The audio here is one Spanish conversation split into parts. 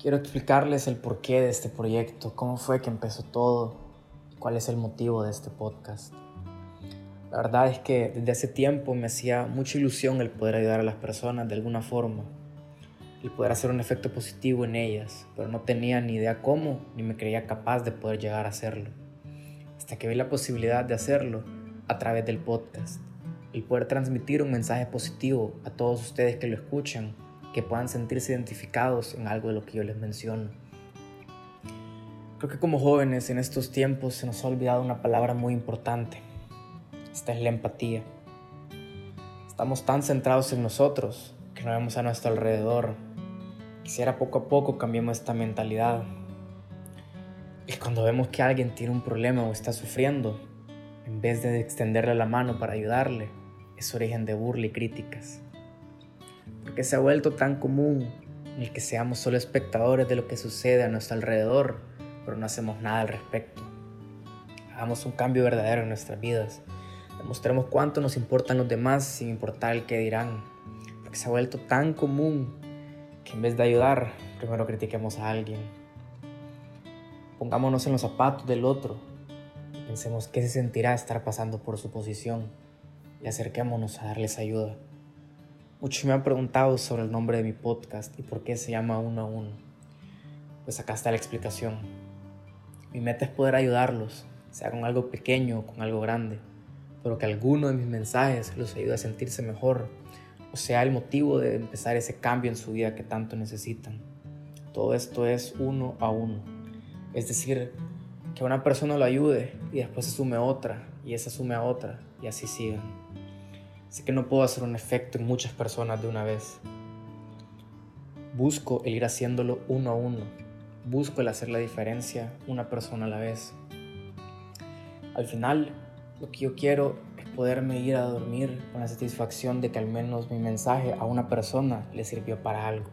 Quiero explicarles el porqué de este proyecto, cómo fue que empezó todo y cuál es el motivo de este podcast. La verdad es que desde hace tiempo me hacía mucha ilusión el poder ayudar a las personas de alguna forma, el poder hacer un efecto positivo en ellas, pero no tenía ni idea cómo ni me creía capaz de poder llegar a hacerlo. Hasta que vi la posibilidad de hacerlo a través del podcast, el poder transmitir un mensaje positivo a todos ustedes que lo escuchan que puedan sentirse identificados en algo de lo que yo les menciono. Creo que como jóvenes en estos tiempos se nos ha olvidado una palabra muy importante. Esta es la empatía. Estamos tan centrados en nosotros que no vemos a nuestro alrededor. Quisiera poco a poco cambiemos esta mentalidad. Y cuando vemos que alguien tiene un problema o está sufriendo, en vez de extenderle la mano para ayudarle, es origen de burla y críticas porque se ha vuelto tan común el que seamos solo espectadores de lo que sucede a nuestro alrededor, pero no hacemos nada al respecto. Hagamos un cambio verdadero en nuestras vidas. Demostremos cuánto nos importan los demás sin importar el que dirán, porque se ha vuelto tan común que en vez de ayudar, primero critiquemos a alguien. Pongámonos en los zapatos del otro pensemos qué se sentirá estar pasando por su posición y acerquémonos a darles ayuda. Muchos me han preguntado sobre el nombre de mi podcast y por qué se llama uno a uno. Pues acá está la explicación. Mi meta es poder ayudarlos, sea con algo pequeño o con algo grande, pero que alguno de mis mensajes los ayude a sentirse mejor o sea el motivo de empezar ese cambio en su vida que tanto necesitan. Todo esto es uno a uno. Es decir, que una persona lo ayude y después se sume otra y esa sume a otra y así sigan. Sé que no puedo hacer un efecto en muchas personas de una vez. Busco el ir haciéndolo uno a uno. Busco el hacer la diferencia una persona a la vez. Al final, lo que yo quiero es poderme ir a dormir con la satisfacción de que al menos mi mensaje a una persona le sirvió para algo.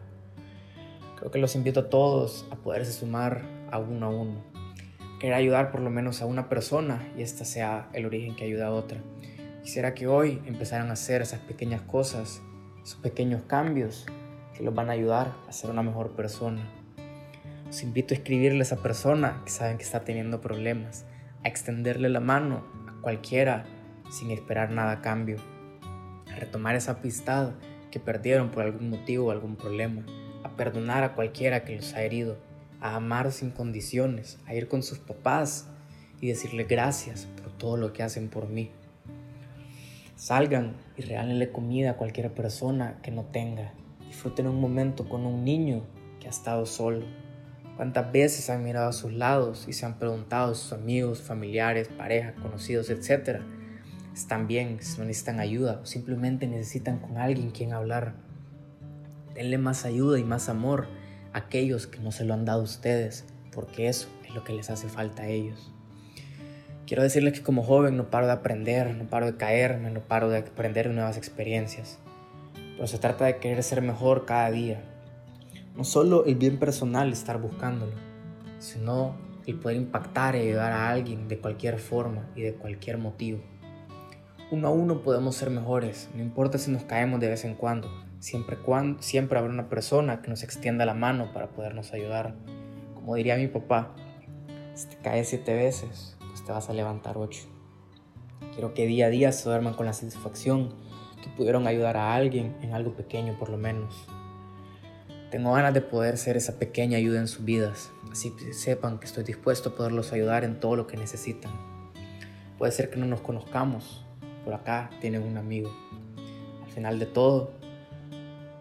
Creo que los invito a todos a poderse sumar a uno a uno. Querer ayudar por lo menos a una persona y esta sea el origen que ayuda a otra. Quisiera que hoy empezaran a hacer esas pequeñas cosas, esos pequeños cambios que los van a ayudar a ser una mejor persona. Os invito a escribirle a esa persona que saben que está teniendo problemas, a extenderle la mano a cualquiera sin esperar nada a cambio, a retomar esa amistad que perdieron por algún motivo o algún problema, a perdonar a cualquiera que los ha herido, a amar sin condiciones, a ir con sus papás y decirle gracias por todo lo que hacen por mí. Salgan y regálenle comida a cualquier persona que no tenga. Disfruten un momento con un niño que ha estado solo. ¿Cuántas veces han mirado a sus lados y se han preguntado a sus amigos, familiares, parejas, conocidos, etcétera? ¿Están bien? Si no necesitan ayuda o simplemente necesitan con alguien quien hablar. Denle más ayuda y más amor a aquellos que no se lo han dado a ustedes, porque eso es lo que les hace falta a ellos. Quiero decirles que como joven no paro de aprender, no paro de caerme, no paro de aprender nuevas experiencias. Pero se trata de querer ser mejor cada día. No solo el bien personal estar buscándolo, sino el poder impactar y ayudar a alguien de cualquier forma y de cualquier motivo. Uno a uno podemos ser mejores, no importa si nos caemos de vez en cuando, siempre, cuando, siempre habrá una persona que nos extienda la mano para podernos ayudar. Como diría mi papá, si te caes siete veces, te vas a levantar ocho. Quiero que día a día se duerman con la satisfacción que pudieron ayudar a alguien en algo pequeño por lo menos. Tengo ganas de poder ser esa pequeña ayuda en sus vidas, así sepan que estoy dispuesto a poderlos ayudar en todo lo que necesitan. Puede ser que no nos conozcamos, por acá tienen un amigo. Al final de todo,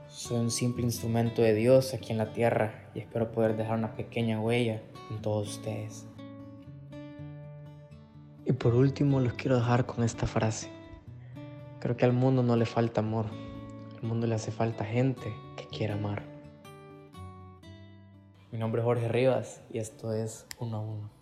soy un simple instrumento de Dios aquí en la tierra y espero poder dejar una pequeña huella en todos ustedes. Por último los quiero dejar con esta frase. Creo que al mundo no le falta amor, al mundo le hace falta gente que quiera amar. Mi nombre es Jorge Rivas y esto es Uno a Uno.